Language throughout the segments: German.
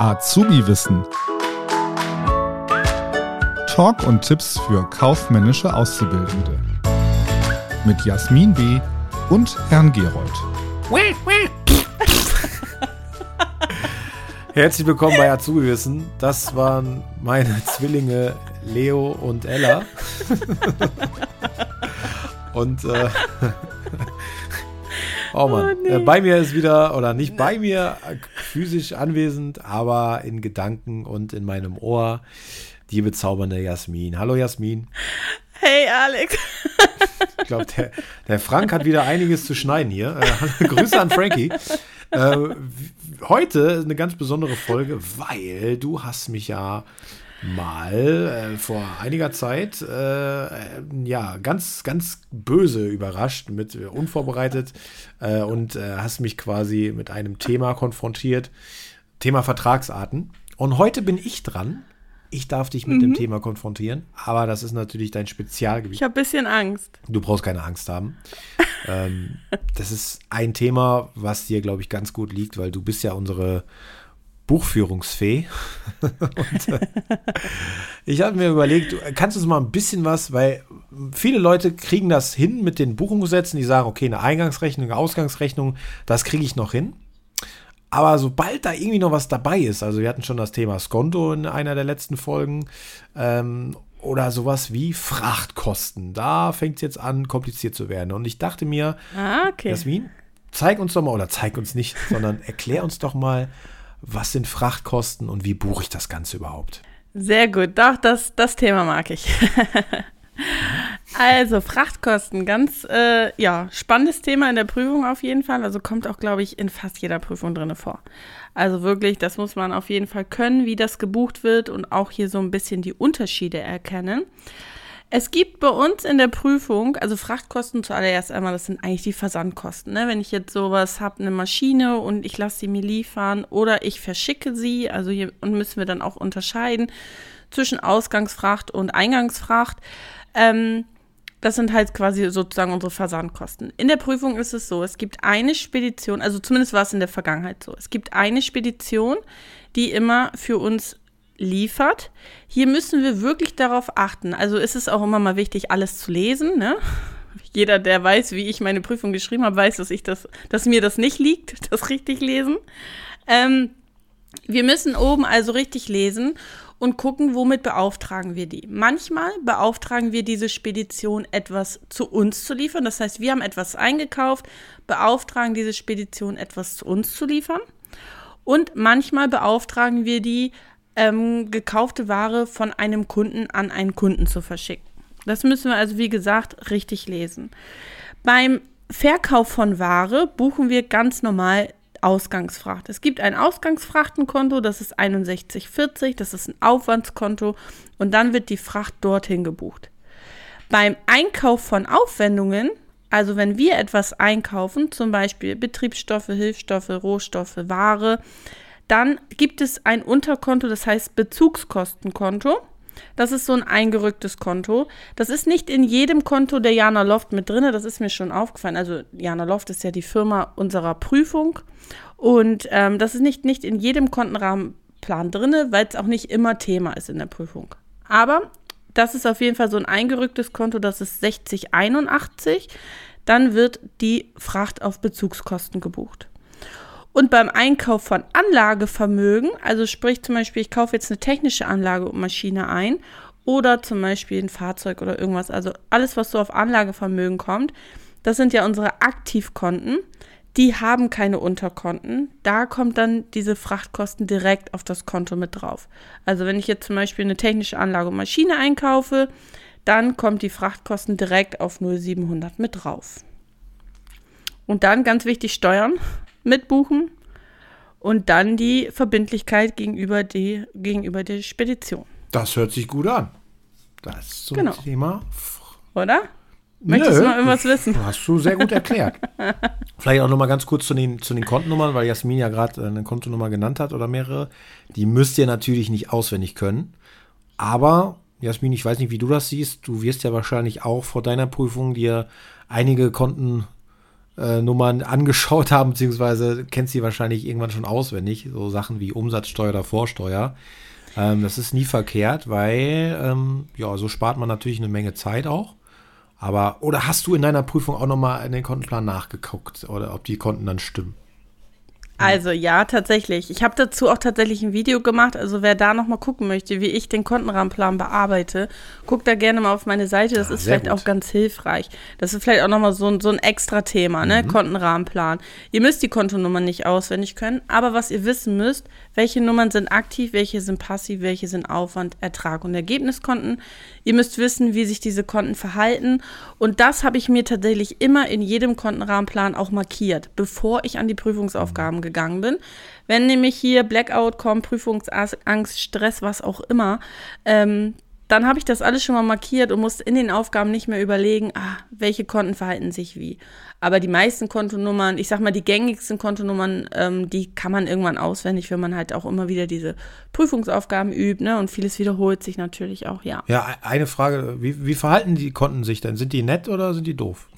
Azubi-Wissen. Talk und Tipps für kaufmännische Auszubildende. Mit Jasmin B. und Herrn Gerold. Herzlich willkommen bei Azubi-Wissen. Das waren meine Zwillinge Leo und Ella. und äh, oh Mann, Oh, nee. äh, bei mir ist wieder, oder nicht bei mir physisch anwesend, aber in Gedanken und in meinem Ohr die bezaubernde Jasmin. Hallo Jasmin. Hey Alex. Ich glaube, der, der Frank hat wieder einiges zu schneiden hier. Äh, Grüße an Frankie. Äh, heute ist eine ganz besondere Folge, weil du hast mich ja mal äh, vor einiger Zeit äh, äh, ja ganz ganz böse überrascht mit äh, unvorbereitet äh, und äh, hast mich quasi mit einem Thema konfrontiert. Thema Vertragsarten. Und heute bin ich dran. Ich darf dich mit dem Thema konfrontieren aber das ist natürlich dein Spezialgebiet. Ich habe ein bisschen Angst. Du brauchst keine Angst haben. ähm, das ist ein Thema, was dir, glaube ich, ganz gut liegt, weil du bist ja unsere Buchführungsfee. Und, äh, ich habe mir überlegt, du kannst uns mal ein bisschen was, weil viele Leute kriegen das hin mit den Buchungssätzen, die sagen, okay, eine Eingangsrechnung, eine Ausgangsrechnung, das kriege ich noch hin. Aber sobald da irgendwie noch was dabei ist, also wir hatten schon das Thema Skonto in einer der letzten Folgen, ähm, oder sowas wie Frachtkosten, da fängt es jetzt an, kompliziert zu werden. Und ich dachte mir, Ah, okay. Jasmin, zeig uns doch mal, oder zeig uns nicht, sondern erklär uns doch mal, was sind Frachtkosten und wie buche ich das Ganze überhaupt? Sehr gut. Doch, das, das Thema mag ich. also, Frachtkosten, ganz äh, ja, spannendes Thema in der Prüfung auf jeden Fall. Also kommt auch, glaube ich, in fast jeder Prüfung drin vor. Also wirklich, das muss man auf jeden Fall können, wie das gebucht wird und auch hier so ein bisschen die Unterschiede erkennen. Es gibt bei uns in der Prüfung, also Frachtkosten zuallererst einmal, das sind eigentlich die Versandkosten. Ne? Wenn ich jetzt sowas habe, eine Maschine und ich lasse sie mir liefern oder ich verschicke sie, also hier und müssen wir dann auch unterscheiden zwischen Ausgangsfracht und Eingangsfracht. Ähm, das sind halt quasi sozusagen unsere Versandkosten. In der Prüfung ist es so, es gibt eine Spedition, also zumindest war es in der Vergangenheit so, es gibt eine Spedition, die immer für uns liefert. Hier müssen wir wirklich darauf achten. Also ist es auch immer mal wichtig, alles zu lesen. Ne? Jeder, der weiß, wie ich meine Prüfung geschrieben habe, weiß, dass ich das, dass mir das nicht liegt, das richtig lesen. Ähm, wir müssen oben also richtig lesen und gucken, womit beauftragen wir die. Manchmal beauftragen wir diese Spedition, etwas zu uns zu liefern. Das heißt, wir haben etwas eingekauft, beauftragen diese Spedition, etwas zu uns zu liefern. Und manchmal beauftragen wir die, ähm, gekaufte Ware von einem Kunden an einen Kunden zu verschicken. Das müssen wir also, wie gesagt, richtig lesen. Beim Verkauf von Ware buchen wir ganz normal Ausgangsfracht. Es gibt ein Ausgangsfrachtenkonto, das ist 6140, das ist ein Aufwandskonto und dann wird die Fracht dorthin gebucht. Beim Einkauf von Aufwendungen, also wenn wir etwas einkaufen, zum Beispiel Betriebsstoffe, Hilfsstoffe, Rohstoffe, Ware, dann gibt es ein Unterkonto, das heißt Bezugskostenkonto. Das ist so ein eingerücktes Konto. Das ist nicht in jedem Konto der Jana Loft mit drin. Das ist mir schon aufgefallen. Also Jana Loft ist ja die Firma unserer Prüfung. Und ähm, das ist nicht, nicht in jedem Kontenrahmenplan drin, weil es auch nicht immer Thema ist in der Prüfung. Aber das ist auf jeden Fall so ein eingerücktes Konto, das ist 6081. Dann wird die Fracht auf Bezugskosten gebucht. Und beim Einkauf von Anlagevermögen, also sprich zum Beispiel, ich kaufe jetzt eine technische Anlage und Maschine ein oder zum Beispiel ein Fahrzeug oder irgendwas, also alles, was so auf Anlagevermögen kommt, das sind ja unsere Aktivkonten. Die haben keine Unterkonten. Da kommt dann diese Frachtkosten direkt auf das Konto mit drauf. Also wenn ich jetzt zum Beispiel eine technische Anlage und Maschine einkaufe, dann kommt die Frachtkosten direkt auf 0700 mit drauf. Und dann ganz wichtig Steuern mitbuchen und dann die Verbindlichkeit gegenüber, die, gegenüber der Spedition. Das hört sich gut an. Das zum Genau. Thema. Oder? Möchtest Nö, du noch irgendwas wissen? Hast du sehr gut erklärt. Vielleicht auch noch mal ganz kurz zu den, zu den Kontennummern, weil Jasmin ja gerade eine Kontonummer genannt hat oder mehrere. Die müsst ihr natürlich nicht auswendig können. Aber, Jasmin, ich weiß nicht, wie du das siehst. Du wirst ja wahrscheinlich auch vor deiner Prüfung dir einige Konten äh, Nummern angeschaut haben, beziehungsweise kennst sie wahrscheinlich irgendwann schon auswendig, so Sachen wie Umsatzsteuer oder Vorsteuer. Ähm, das ist nie verkehrt, weil ähm, ja, so spart man natürlich eine Menge Zeit auch. Aber, oder hast du in deiner Prüfung auch nochmal in den Kontenplan nachgeguckt oder ob die Konten dann stimmen? Also ja, tatsächlich. Ich habe dazu auch tatsächlich ein Video gemacht. Also wer da noch mal gucken möchte, wie ich den Kontenrahmenplan bearbeite, guckt da gerne mal auf meine Seite. Das ah, ist vielleicht gut. auch ganz hilfreich. Das ist vielleicht auch noch mal so ein, so ein extra Thema, ne? Mhm. Kontenrahmenplan. Ihr müsst die Kontonummer nicht auswendig können, aber was ihr wissen müsst, welche Nummern sind aktiv, welche sind passiv, welche sind Aufwand, Ertrag und Ergebniskonten. Ihr müsst wissen, wie sich diese Konten verhalten. Und das habe ich mir tatsächlich immer in jedem Kontenrahmenplan auch markiert, bevor ich an die Prüfungsaufgaben gehe gegangen bin. Wenn nämlich hier Blackout kommt, Prüfungsangst, Stress, was auch immer, ähm, dann habe ich das alles schon mal markiert und musste in den Aufgaben nicht mehr überlegen, ah, welche Konten verhalten sich wie. Aber die meisten Kontonummern, ich sag mal, die gängigsten Kontonummern, ähm, die kann man irgendwann auswendig, wenn man halt auch immer wieder diese Prüfungsaufgaben übt, ne? Und vieles wiederholt sich natürlich auch, ja. Ja, eine Frage, wie, wie verhalten die Konten sich denn? Sind die nett oder sind die doof?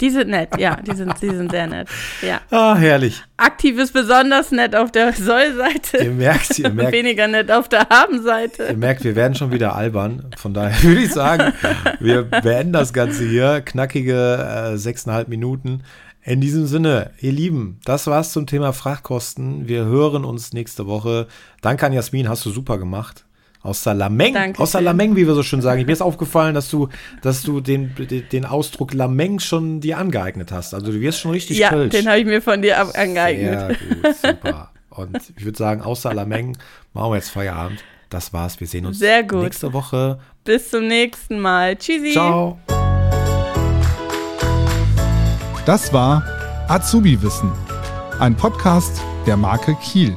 Die sind nett, ja, die sind, die sind sehr nett. Ja. Ah, herrlich. Aktiv ist besonders nett auf der Soll-Seite. Ihr merkt, ihr merkt. Weniger nett auf der Haben-Seite. Ihr merkt, wir werden schon wieder albern. Von daher würde ich sagen, wir beenden das Ganze hier. Knackige äh, sechseinhalb Minuten. In diesem Sinne, ihr Lieben, das war's zum Thema Frachtkosten. Wir hören uns nächste Woche. Danke an Jasmin, hast du super gemacht. Aus Salameng. Dankeschön. Aus Salameng, wie wir so schön sagen. Mir ist aufgefallen, dass du, dass du den, den Ausdruck Lameng schon dir angeeignet hast. Also du wirst schon richtig Ja, Kölsch. den habe ich mir von dir angeeignet. Sehr gut, super. Und ich würde sagen, außer Lameng machen wir jetzt Feierabend. Das war's. Wir sehen uns Sehr gut. nächste Woche. Bis zum nächsten Mal. Tschüssi. Ciao. Das war Azubi Wissen, ein Podcast der Marke Kiel.